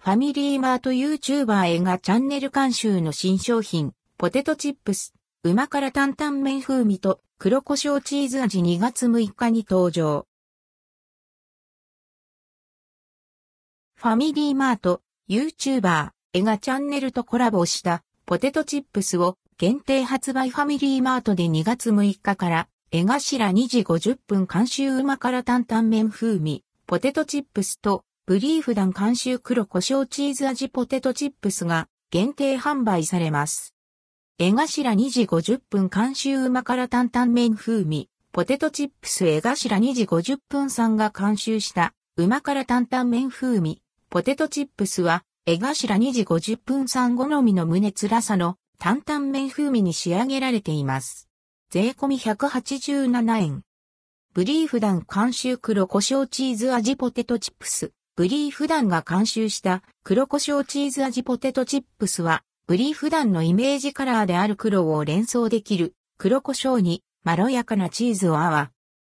ファミリーマート YouTuber 映画チャンネル監修の新商品、ポテトチップス、旨辛担々麺風味と黒胡椒チーズ味2月6日に登場。ファミリーマート、YouTuber、映画チャンネルとコラボしたポテトチップスを限定発売ファミリーマートで2月6日から江頭2時50分監修旨辛担々麺風味、ポテトチップスとブリーフ団監修黒胡椒チーズ味ポテトチップスが限定販売されます。江頭2時50分監修旨辛担々麺風味、ポテトチップス江頭2時50分さんが監修した旨辛担々麺風味、ポテトチップスは江頭2時50分さん好みの胸辛さの担々麺風味に仕上げられています。税込み187円。ブリーフ団監修黒胡椒チーズ味ポテトチップス。ブリーフ団が監修した黒胡椒チーズ味ポテトチップスは、ブリーフ団のイメージカラーである黒を連想できる黒胡椒にまろやかなチーズを合わ、